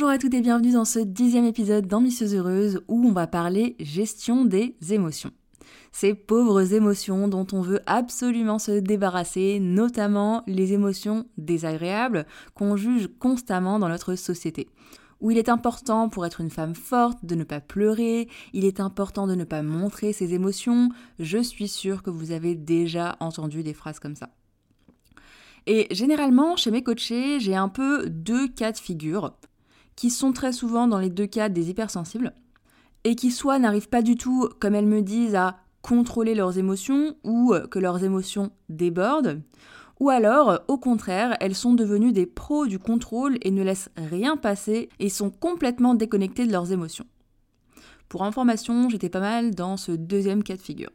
Bonjour à toutes et bienvenue dans ce dixième épisode d'Ambitieuse Heureuse où on va parler gestion des émotions. Ces pauvres émotions dont on veut absolument se débarrasser, notamment les émotions désagréables qu'on juge constamment dans notre société où il est important pour être une femme forte de ne pas pleurer, il est important de ne pas montrer ses émotions, je suis sûre que vous avez déjà entendu des phrases comme ça. Et généralement, chez mes coachés, j'ai un peu deux cas de figure qui sont très souvent dans les deux cas des hypersensibles, et qui soit n'arrivent pas du tout, comme elles me disent, à contrôler leurs émotions ou que leurs émotions débordent, ou alors, au contraire, elles sont devenues des pros du contrôle et ne laissent rien passer et sont complètement déconnectées de leurs émotions. Pour information, j'étais pas mal dans ce deuxième cas de figure.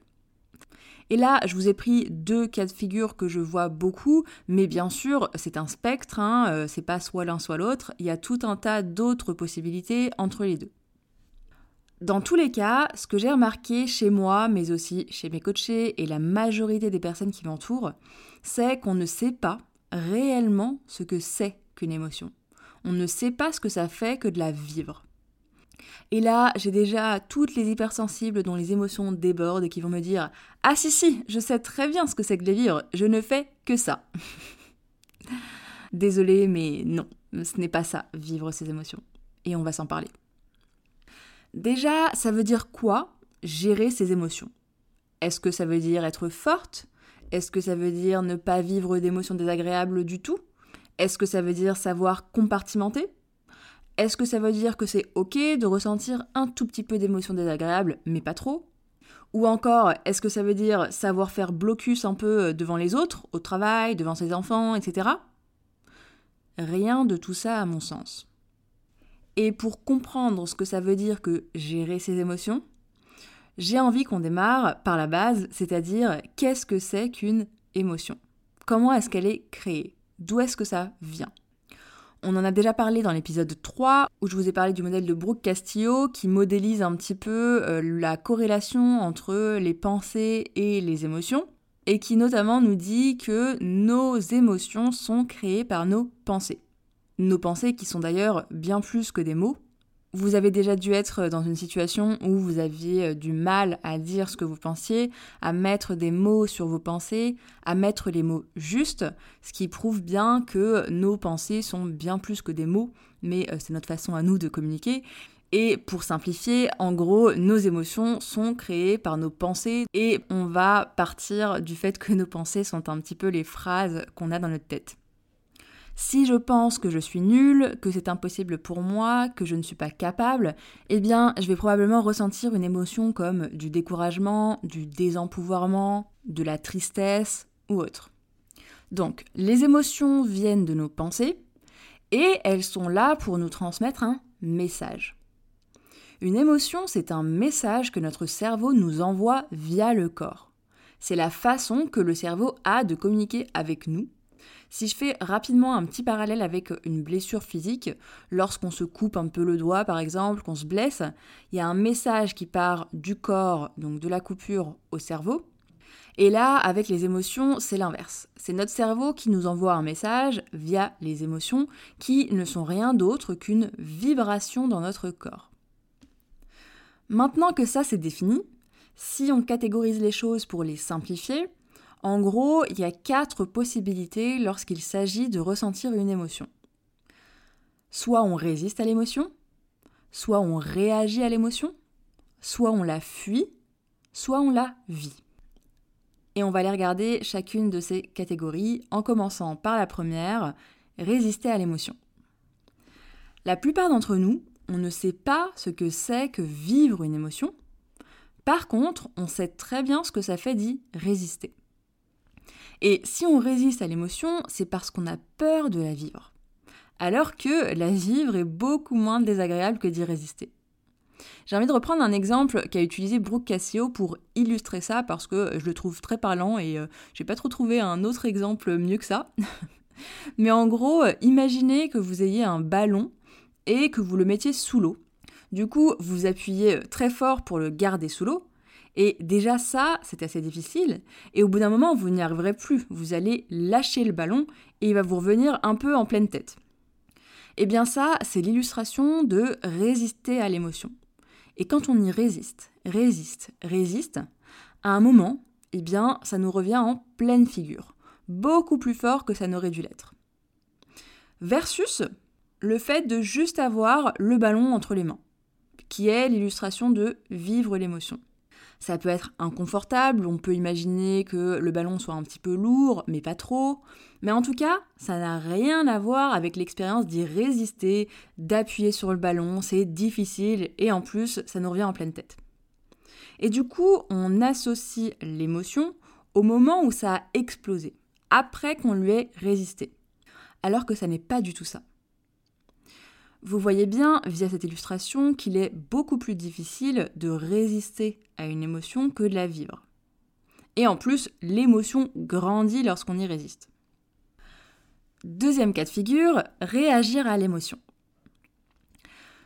Et là, je vous ai pris deux cas de figure que je vois beaucoup, mais bien sûr, c'est un spectre, hein, euh, c'est pas soit l'un soit l'autre, il y a tout un tas d'autres possibilités entre les deux. Dans tous les cas, ce que j'ai remarqué chez moi, mais aussi chez mes coachés et la majorité des personnes qui m'entourent, c'est qu'on ne sait pas réellement ce que c'est qu'une émotion. On ne sait pas ce que ça fait que de la vivre. Et là, j'ai déjà toutes les hypersensibles dont les émotions débordent et qui vont me dire Ah si si, je sais très bien ce que c'est que de vivre, je ne fais que ça. Désolée, mais non, ce n'est pas ça, vivre ses émotions. Et on va s'en parler. Déjà, ça veut dire quoi gérer ses émotions? Est-ce que ça veut dire être forte? Est-ce que ça veut dire ne pas vivre d'émotions désagréables du tout? Est-ce que ça veut dire savoir compartimenter? Est-ce que ça veut dire que c'est ok de ressentir un tout petit peu d'émotions désagréables, mais pas trop? Ou encore, est-ce que ça veut dire savoir faire blocus un peu devant les autres, au travail, devant ses enfants, etc. Rien de tout ça à mon sens. Et pour comprendre ce que ça veut dire que gérer ses émotions, j'ai envie qu'on démarre par la base, c'est-à-dire qu'est-ce que c'est qu'une émotion? Comment est-ce qu'elle est créée? D'où est-ce que ça vient? On en a déjà parlé dans l'épisode 3 où je vous ai parlé du modèle de Brooke Castillo qui modélise un petit peu euh, la corrélation entre les pensées et les émotions et qui notamment nous dit que nos émotions sont créées par nos pensées. Nos pensées qui sont d'ailleurs bien plus que des mots, vous avez déjà dû être dans une situation où vous aviez euh, du mal à dire ce que vous pensiez, à mettre des mots sur vos pensées, à mettre les mots justes, ce qui prouve bien que nos pensées sont bien plus que des mots, mais euh, c'est notre façon à nous de communiquer. Et pour simplifier, en gros, nos émotions sont créées par nos pensées et on va partir du fait que nos pensées sont un petit peu les phrases qu'on a dans notre tête. Si je pense que je suis nulle, que c'est impossible pour moi, que je ne suis pas capable, eh bien, je vais probablement ressentir une émotion comme du découragement, du désempouvoirment, de la tristesse ou autre. Donc, les émotions viennent de nos pensées et elles sont là pour nous transmettre un message. Une émotion, c'est un message que notre cerveau nous envoie via le corps. C'est la façon que le cerveau a de communiquer avec nous si je fais rapidement un petit parallèle avec une blessure physique, lorsqu'on se coupe un peu le doigt par exemple, qu'on se blesse, il y a un message qui part du corps, donc de la coupure au cerveau. Et là, avec les émotions, c'est l'inverse. C'est notre cerveau qui nous envoie un message via les émotions qui ne sont rien d'autre qu'une vibration dans notre corps. Maintenant que ça c'est défini, si on catégorise les choses pour les simplifier, en gros, il y a quatre possibilités lorsqu'il s'agit de ressentir une émotion. Soit on résiste à l'émotion, soit on réagit à l'émotion, soit on la fuit, soit on la vit. Et on va aller regarder chacune de ces catégories en commençant par la première, résister à l'émotion. La plupart d'entre nous, on ne sait pas ce que c'est que vivre une émotion. Par contre, on sait très bien ce que ça fait d'y résister. Et si on résiste à l'émotion, c'est parce qu'on a peur de la vivre. Alors que la vivre est beaucoup moins désagréable que d'y résister. J'ai envie de reprendre un exemple qu'a utilisé Brooke Cassio pour illustrer ça parce que je le trouve très parlant et euh, j'ai pas trop trouvé un autre exemple mieux que ça. Mais en gros, imaginez que vous ayez un ballon et que vous le mettiez sous l'eau. Du coup, vous appuyez très fort pour le garder sous l'eau. Et déjà ça, c'est assez difficile. Et au bout d'un moment, vous n'y arriverez plus. Vous allez lâcher le ballon et il va vous revenir un peu en pleine tête. Eh bien ça, c'est l'illustration de résister à l'émotion. Et quand on y résiste, résiste, résiste, à un moment, eh bien, ça nous revient en pleine figure, beaucoup plus fort que ça n'aurait dû l'être. Versus le fait de juste avoir le ballon entre les mains, qui est l'illustration de vivre l'émotion. Ça peut être inconfortable, on peut imaginer que le ballon soit un petit peu lourd, mais pas trop. Mais en tout cas, ça n'a rien à voir avec l'expérience d'y résister, d'appuyer sur le ballon, c'est difficile et en plus, ça nous revient en pleine tête. Et du coup, on associe l'émotion au moment où ça a explosé, après qu'on lui ait résisté. Alors que ça n'est pas du tout ça. Vous voyez bien, via cette illustration, qu'il est beaucoup plus difficile de résister à une émotion que de la vivre. Et en plus, l'émotion grandit lorsqu'on y résiste. Deuxième cas de figure, réagir à l'émotion.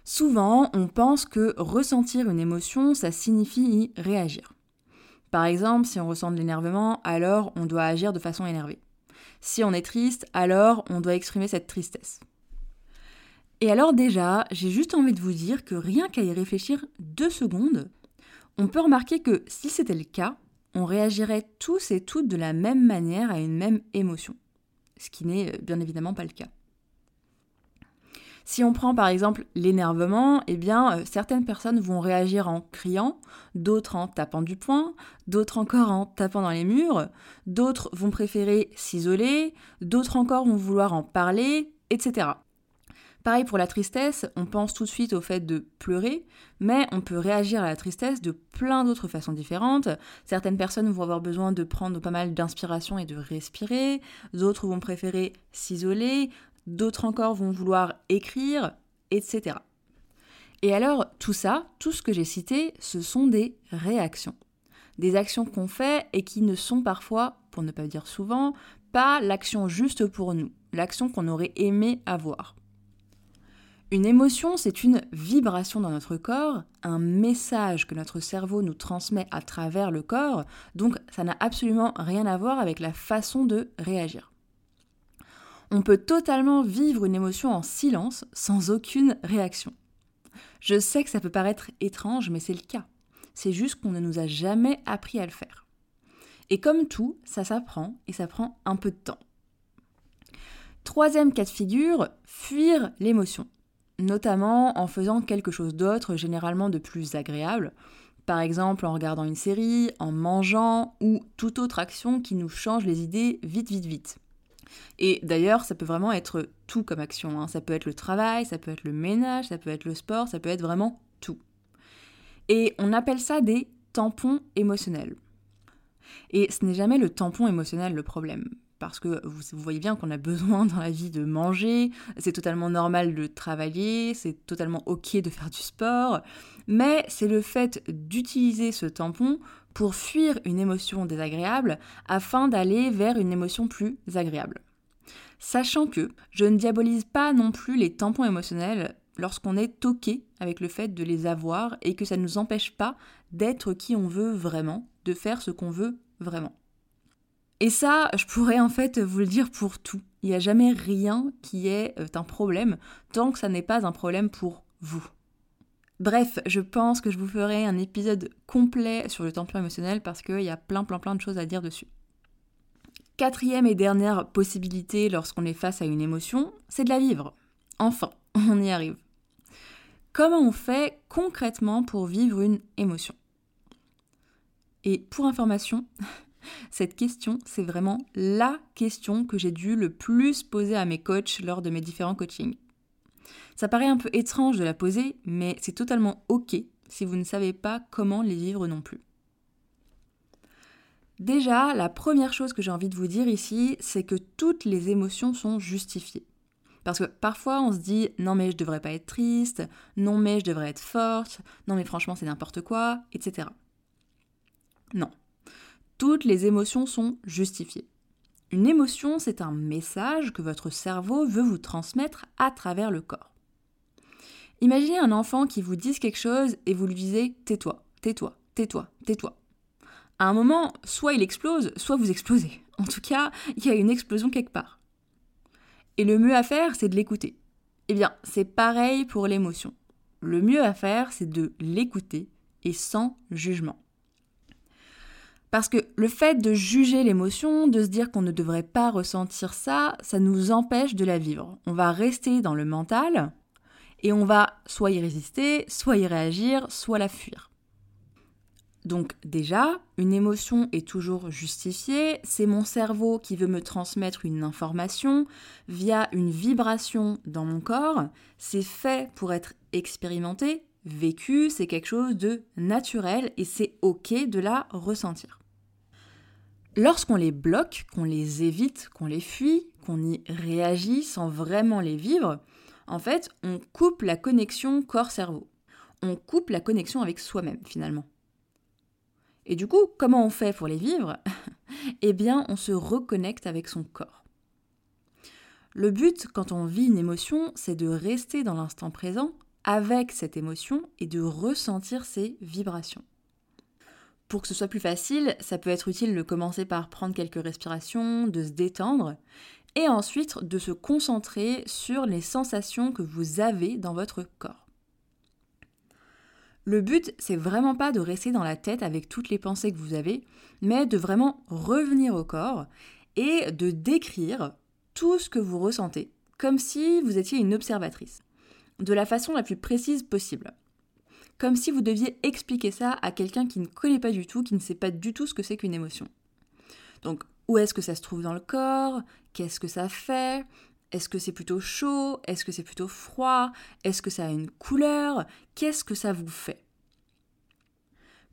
Souvent, on pense que ressentir une émotion, ça signifie y réagir. Par exemple, si on ressent de l'énervement, alors on doit agir de façon énervée. Si on est triste, alors on doit exprimer cette tristesse. Et alors déjà, j'ai juste envie de vous dire que rien qu'à y réfléchir deux secondes, on peut remarquer que si c'était le cas, on réagirait tous et toutes de la même manière à une même émotion. Ce qui n'est euh, bien évidemment pas le cas. Si on prend par exemple l'énervement, eh bien euh, certaines personnes vont réagir en criant, d'autres en tapant du poing, d'autres encore en tapant dans les murs, d'autres vont préférer s'isoler, d'autres encore vont vouloir en parler, etc. Pareil pour la tristesse, on pense tout de suite au fait de pleurer, mais on peut réagir à la tristesse de plein d'autres façons différentes. Certaines personnes vont avoir besoin de prendre pas mal d'inspiration et de respirer, d'autres vont préférer s'isoler, d'autres encore vont vouloir écrire, etc. Et alors, tout ça, tout ce que j'ai cité, ce sont des réactions. Des actions qu'on fait et qui ne sont parfois, pour ne pas dire souvent, pas l'action juste pour nous, l'action qu'on aurait aimé avoir. Une émotion, c'est une vibration dans notre corps, un message que notre cerveau nous transmet à travers le corps, donc ça n'a absolument rien à voir avec la façon de réagir. On peut totalement vivre une émotion en silence, sans aucune réaction. Je sais que ça peut paraître étrange, mais c'est le cas. C'est juste qu'on ne nous a jamais appris à le faire. Et comme tout, ça s'apprend et ça prend un peu de temps. Troisième cas de figure, fuir l'émotion notamment en faisant quelque chose d'autre, généralement de plus agréable, par exemple en regardant une série, en mangeant ou toute autre action qui nous change les idées vite, vite, vite. Et d'ailleurs, ça peut vraiment être tout comme action. Hein. Ça peut être le travail, ça peut être le ménage, ça peut être le sport, ça peut être vraiment tout. Et on appelle ça des tampons émotionnels. Et ce n'est jamais le tampon émotionnel le problème parce que vous, voyez bien qu'on a besoin dans la vie de manger, c'est totalement normal de travailler, c'est totalement ok de faire du sport, mais c'est le fait d'utiliser ce tampon pour fuir une émotion désagréable afin d'aller vers une émotion plus agréable. Sachant que je ne diabolise pas non plus les tampons émotionnels lorsqu'on est toqué avec le fait de les avoir et que ça ne nous empêche pas d'être qui on veut vraiment, de faire ce qu'on veut vraiment. Et ça, je pourrais en fait vous le dire pour tout. Il n'y a jamais rien qui est euh, un problème tant que ça n'est pas un problème pour vous. Bref, je pense que je vous ferai un épisode complet sur le tempérament émotionnel parce qu'il y a plein plein plein de choses à dire dessus. Quatrième et dernière possibilité lorsqu'on est face à une émotion, c'est de la vivre. Enfin, on y arrive. Comment on fait concrètement pour vivre une émotion? Et pour information, cette question, c'est vraiment la question que j'ai dû le plus poser à mes coachs lors de mes différents coachings. Ça paraît un peu étrange de la poser, mais c'est totalement ok si vous ne savez pas comment les vivre non plus. Déjà, la première chose que j'ai envie de vous dire ici, c'est que toutes les émotions sont justifiées. Parce que parfois on se dit non mais je devrais pas être triste, non mais je devrais être forte, non mais franchement c'est n'importe quoi, etc. Non. Toutes les émotions sont justifiées. Une émotion, c'est un message que votre cerveau veut vous transmettre à travers le corps. Imaginez un enfant qui vous dise quelque chose et vous lui disiez tais-toi, tais-toi, tais-toi, tais-toi. À un moment, soit il explose, soit vous explosez. En tout cas, il y a une explosion quelque part. Et le mieux à faire, c'est de l'écouter. Eh bien, c'est pareil pour l'émotion. Le mieux à faire, c'est de l'écouter et sans jugement. Parce que le fait de juger l'émotion, de se dire qu'on ne devrait pas ressentir ça, ça nous empêche de la vivre. On va rester dans le mental et on va soit y résister, soit y réagir, soit la fuir. Donc déjà, une émotion est toujours justifiée, c'est mon cerveau qui veut me transmettre une information via une vibration dans mon corps, c'est fait pour être expérimenté, vécu, c'est quelque chose de naturel et c'est ok de la ressentir. Lorsqu'on les bloque, qu'on les évite, qu'on les fuit, qu'on y réagit sans vraiment les vivre, en fait, on coupe la connexion corps-cerveau. On coupe la connexion avec soi-même finalement. Et du coup, comment on fait pour les vivre? Eh bien, on se reconnecte avec son corps. Le but, quand on vit une émotion, c'est de rester dans l'instant présent avec cette émotion et de ressentir ses vibrations. Pour que ce soit plus facile, ça peut être utile de commencer par prendre quelques respirations, de se détendre, et ensuite de se concentrer sur les sensations que vous avez dans votre corps. Le but, c'est vraiment pas de rester dans la tête avec toutes les pensées que vous avez, mais de vraiment revenir au corps et de décrire tout ce que vous ressentez, comme si vous étiez une observatrice, de la façon la plus précise possible. Comme si vous deviez expliquer ça à quelqu'un qui ne connaît pas du tout, qui ne sait pas du tout ce que c'est qu'une émotion. Donc, où est-ce que ça se trouve dans le corps? Qu'est-ce que ça fait? Est-ce que c'est plutôt chaud? Est-ce que c'est plutôt froid? Est-ce que ça a une couleur? Qu'est-ce que ça vous fait?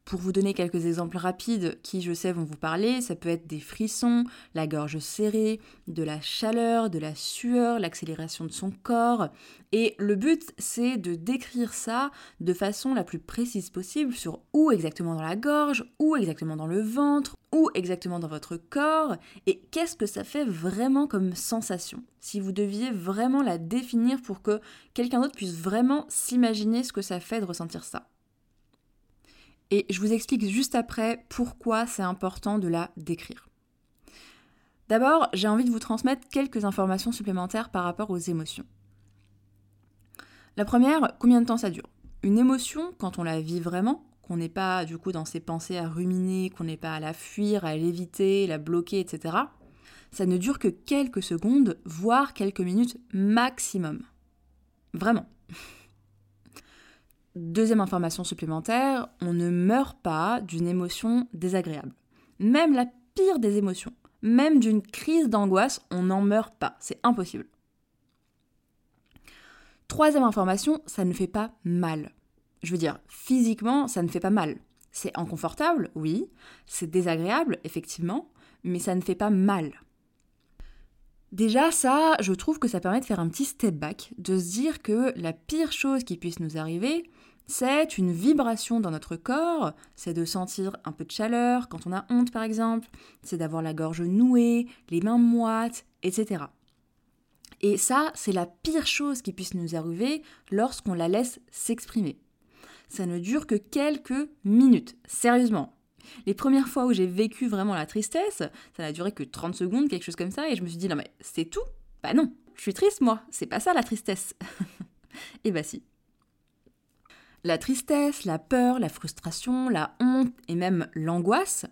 Pour vous donner quelques exemples rapides qui, je sais, vont vous parler, ça peut être des frissons, la gorge serrée, de la chaleur, de la sueur, l'accélération de son corps. Et le but, c'est de décrire ça de façon la plus précise possible sur où exactement dans la gorge, où exactement dans le ventre, où exactement dans votre corps, et qu'est-ce que ça fait vraiment comme sensation? Si vous deviez vraiment la définir pour que quelqu'un d'autre puisse vraiment s'imaginer ce que ça fait de ressentir ça. Et je vous explique juste après pourquoi c'est important de la décrire. D'abord, j'ai envie de vous transmettre quelques informations supplémentaires par rapport aux émotions. La première, combien de temps ça dure? Une émotion, quand on la vit vraiment, qu'on n'est pas du coup dans ses pensées à ruminer, qu'on n'est pas à la fuir, à l'éviter, la bloquer, etc., ça ne dure que quelques secondes, voire quelques minutes maximum. Vraiment. Deuxième information supplémentaire, on ne meurt pas d'une émotion désagréable. Même la pire des émotions, même d'une crise d'angoisse, on n'en meurt pas. C'est impossible. Troisième information, ça ne fait pas mal. Je veux dire, physiquement, ça ne fait pas mal. C'est inconfortable, oui. C'est désagréable, effectivement, mais ça ne fait pas mal. Déjà, ça, je trouve que ça permet de faire un petit step back, de se dire que la pire chose qui puisse nous arriver, c'est une vibration dans notre corps, c'est de sentir un peu de chaleur quand on a honte par exemple, c'est d'avoir la gorge nouée, les mains moites, etc. Et ça, c'est la pire chose qui puisse nous arriver lorsqu'on la laisse s'exprimer. Ça ne dure que quelques minutes, sérieusement. Les premières fois où j'ai vécu vraiment la tristesse, ça n'a duré que 30 secondes, quelque chose comme ça, et je me suis dit non mais c'est tout? Bah non, je suis triste moi, c'est pas ça la tristesse. et bah si. La tristesse, la peur, la frustration, la honte et même l'angoisse,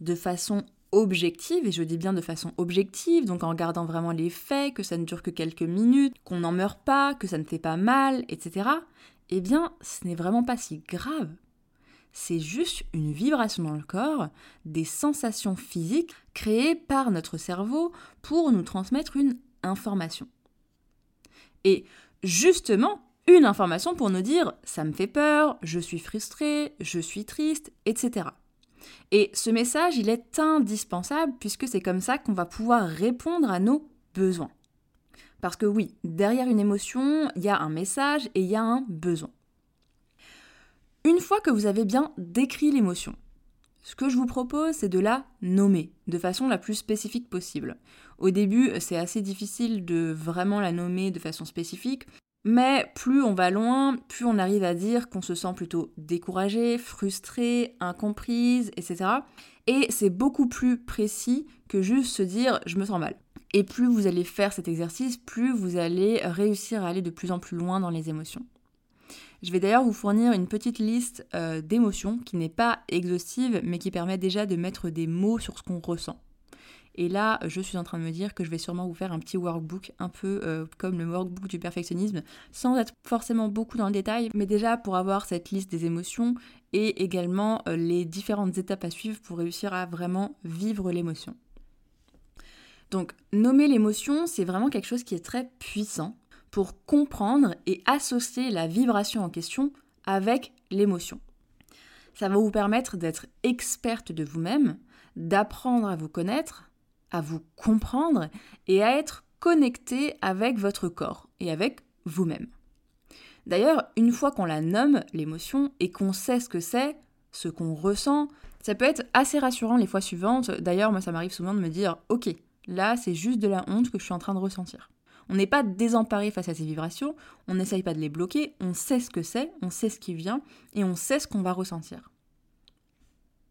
de façon objective, et je dis bien de façon objective, donc en regardant vraiment les faits, que ça ne dure que quelques minutes, qu'on n'en meurt pas, que ça ne fait pas mal, etc., eh bien, ce n'est vraiment pas si grave. C'est juste une vibration dans le corps, des sensations physiques créées par notre cerveau pour nous transmettre une information. Et justement, une information pour nous dire ça me fait peur, je suis frustré, je suis triste, etc. Et ce message, il est indispensable puisque c'est comme ça qu'on va pouvoir répondre à nos besoins. Parce que oui, derrière une émotion, il y a un message et il y a un besoin. Une fois que vous avez bien décrit l'émotion, ce que je vous propose, c'est de la nommer de façon la plus spécifique possible. Au début, c'est assez difficile de vraiment la nommer de façon spécifique, mais plus on va loin, plus on arrive à dire qu'on se sent plutôt découragé, frustré, incomprise, etc. Et c'est beaucoup plus précis que juste se dire je me sens mal. Et plus vous allez faire cet exercice, plus vous allez réussir à aller de plus en plus loin dans les émotions. Je vais d'ailleurs vous fournir une petite liste euh, d'émotions qui n'est pas exhaustive, mais qui permet déjà de mettre des mots sur ce qu'on ressent. Et là, je suis en train de me dire que je vais sûrement vous faire un petit workbook, un peu euh, comme le workbook du perfectionnisme, sans être forcément beaucoup dans le détail, mais déjà pour avoir cette liste des émotions et également euh, les différentes étapes à suivre pour réussir à vraiment vivre l'émotion. Donc, nommer l'émotion, c'est vraiment quelque chose qui est très puissant pour comprendre et associer la vibration en question avec l'émotion. Ça va vous permettre d'être experte de vous-même, d'apprendre à vous connaître, à vous comprendre et à être connecté avec votre corps et avec vous-même. D'ailleurs, une fois qu'on la nomme, l'émotion, et qu'on sait ce que c'est, ce qu'on ressent, ça peut être assez rassurant les fois suivantes. D'ailleurs, moi, ça m'arrive souvent de me dire, ok, là, c'est juste de la honte que je suis en train de ressentir. On n'est pas désemparé face à ces vibrations, on n'essaye pas de les bloquer, on sait ce que c'est, on sait ce qui vient et on sait ce qu'on va ressentir.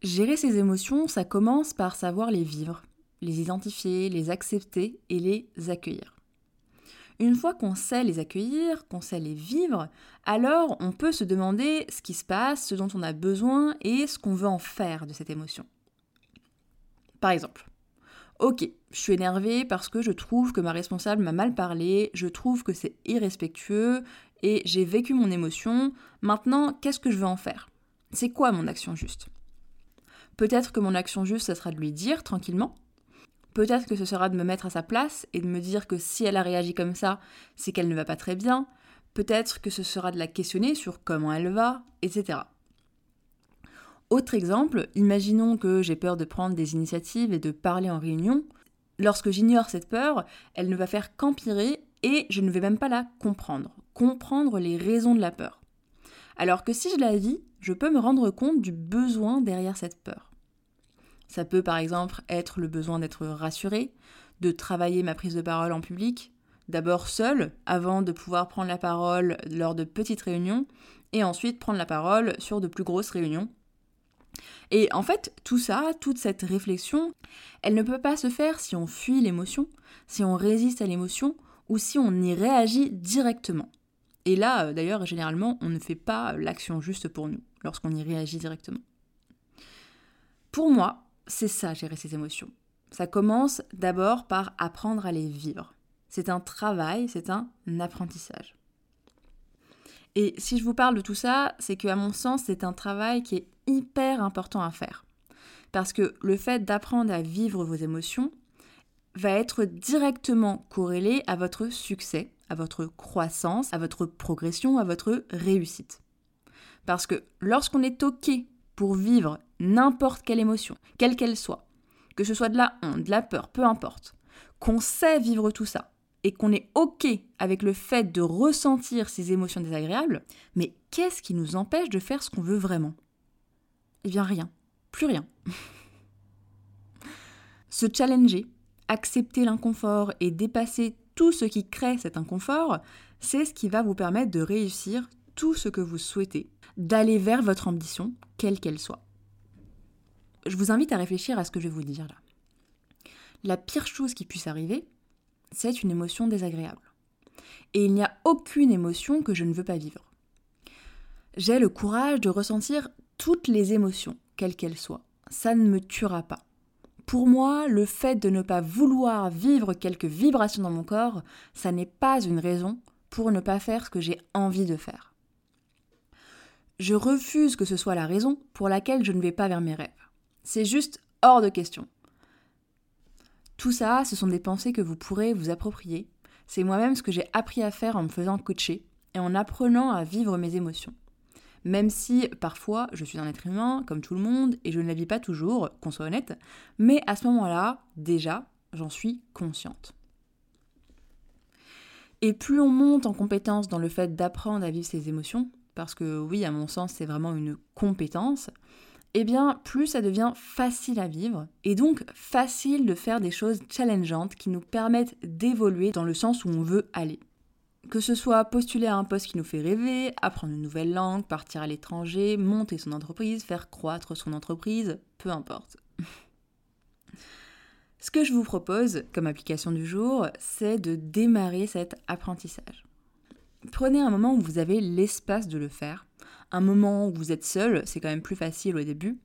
Gérer ces émotions, ça commence par savoir les vivre, les identifier, les accepter et les accueillir. Une fois qu'on sait les accueillir, qu'on sait les vivre, alors on peut se demander ce qui se passe, ce dont on a besoin et ce qu'on veut en faire de cette émotion. Par exemple, Ok, je suis énervée parce que je trouve que ma responsable m'a mal parlé, je trouve que c'est irrespectueux et j'ai vécu mon émotion. Maintenant, qu'est-ce que je veux en faire? C'est quoi mon action juste? Peut-être que mon action juste, ce sera de lui dire tranquillement. Peut-être que ce sera de me mettre à sa place et de me dire que si elle a réagi comme ça, c'est qu'elle ne va pas très bien. Peut-être que ce sera de la questionner sur comment elle va, etc. Autre exemple, imaginons que j'ai peur de prendre des initiatives et de parler en réunion. Lorsque j'ignore cette peur, elle ne va faire qu'empirer et je ne vais même pas la comprendre, comprendre les raisons de la peur. Alors que si je la vis, je peux me rendre compte du besoin derrière cette peur. Ça peut par exemple être le besoin d'être rassuré, de travailler ma prise de parole en public, d'abord seule, avant de pouvoir prendre la parole lors de petites réunions, et ensuite prendre la parole sur de plus grosses réunions, et en fait, tout ça, toute cette réflexion, elle ne peut pas se faire si on fuit l'émotion, si on résiste à l'émotion ou si on y réagit directement. Et là, euh, d'ailleurs, généralement, on ne fait pas l'action juste pour nous lorsqu'on y réagit directement. Pour moi, c'est ça, gérer ses émotions. Ça commence d'abord par apprendre à les vivre. C'est un travail, c'est un apprentissage. Et si je vous parle de tout ça, c'est que à mon sens, c'est un travail qui est hyper important à faire. Parce que le fait d'apprendre à vivre vos émotions va être directement corrélé à votre succès, à votre croissance, à votre progression, à votre réussite. Parce que lorsqu'on est OK vivre n'importe quelle émotion, quelle qu'elle soit, que ce soit de la honte, de la peur, peu importe, qu'on sait vivre tout ça, et qu'on est OK avec le fait de ressentir ces émotions désagréables, mais qu'est-ce qui nous empêche de faire ce qu'on veut vraiment? Eh bien rien, plus rien. se challenger, accepter l'inconfort et dépasser tout ce qui crée cet inconfort, c'est ce qui va vous permettre de réussir ce que vous souhaitez, d'aller vers votre ambition, quelle qu'elle soit. Je vous invite à réfléchir à ce que je vais vous dire là. La pire chose qui puisse arriver, c'est une émotion désagréable. Et il n'y a aucune émotion que je ne veux pas vivre. J'ai le courage de ressentir toutes les émotions, quelles qu'elles soient. Ça ne me tuera pas. Pour moi, le fait de ne pas vouloir vivre quelques vibrations dans mon corps, ça n'est pas une raison pour ne pas faire ce que j'ai envie de faire. Je refuse que ce soit la raison pour laquelle je ne vais pas vers mes rêves. C'est juste hors de question. Tout ça, ce sont des pensées que vous pourrez vous approprier. C'est moi-même ce que j'ai appris à faire en me faisant coacher et en apprenant à vivre mes émotions. Même si parfois je suis un être humain, comme tout le monde, et je ne la vis pas toujours, qu'on soit honnête, mais à ce moment-là, déjà, j'en suis consciente. Et plus on monte en compétence dans le fait d'apprendre à vivre ses émotions, parce que oui, à mon sens, c'est vraiment une compétence, eh bien, plus ça devient facile à vivre, et donc facile de faire des choses challengeantes qui nous permettent d'évoluer dans le sens où on veut aller. Que ce soit postuler à un poste qui nous fait rêver, apprendre une nouvelle langue, partir à l'étranger, monter son entreprise, faire croître son entreprise, peu importe. Ce que je vous propose comme application du jour, c'est de démarrer cet apprentissage. Prenez un moment où vous avez l'espace de le faire, un moment où vous êtes seul, c'est quand même plus facile au début.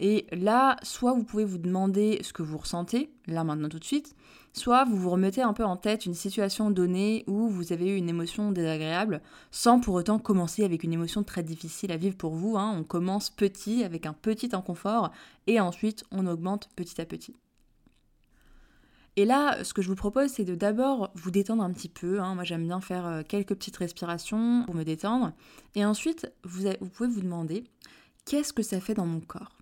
Et là, soit vous pouvez vous demander ce que vous ressentez, là maintenant tout de suite, soit vous vous remettez un peu en tête une situation donnée où vous avez eu une émotion désagréable, sans pour autant commencer avec une émotion très difficile à vivre pour vous. Hein. On commence petit, avec un petit inconfort, et ensuite on augmente petit à petit. Et là, ce que je vous propose, c'est de d'abord vous détendre un petit peu. Hein. Moi, j'aime bien faire euh, quelques petites respirations pour me détendre. Et ensuite, vous, pouvez vous demander, qu'est-ce que ça fait dans mon corps?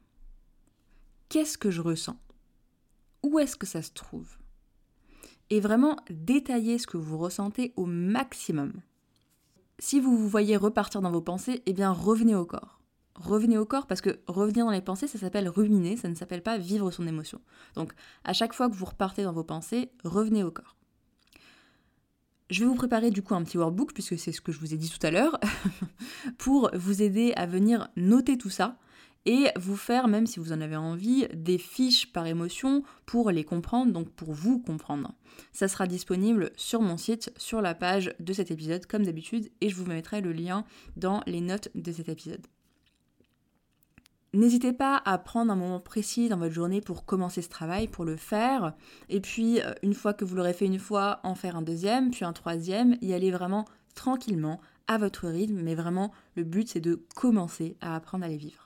Qu'est-ce que je ressens? Où est-ce que ça se trouve? Et vraiment détailler ce que vous ressentez au maximum. Si vous vous voyez repartir dans vos pensées, eh bien revenez au corps revenez au corps parce que revenir dans les pensées, ça s'appelle ruminer, ça ne s'appelle pas vivre son émotion. Donc à chaque fois que vous repartez dans vos pensées, revenez au corps. Je vais vous préparer du coup un petit workbook, puisque c'est ce que je vous ai dit tout à l'heure, pour vous aider à venir noter tout ça et vous faire, même si vous en avez envie, des fiches par émotion pour les comprendre, donc pour vous comprendre. Ça sera disponible sur mon site, sur la page de cet épisode, comme d'habitude, et je vous mettrai le lien dans les notes de cet épisode. N'hésitez pas à prendre un moment précis dans votre journée pour commencer ce travail, pour le faire. Et puis, euh, une fois que vous l'aurez fait une fois, en faire un deuxième, puis un troisième, y aller vraiment tranquillement, à votre rythme. Mais vraiment, le but, c'est de commencer à apprendre à les vivre.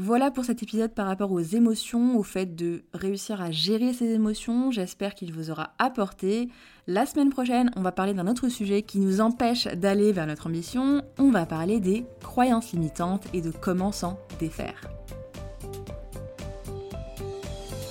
Voilà pour cet épisode par rapport aux émotions, au fait de réussir à gérer ses émotions. J'espère qu'il vous aura apporté. La semaine prochaine, on va parler d'un autre sujet qui nous empêche d'aller vers notre ambition. On va parler des croyances limitantes et de comment s'en défaire.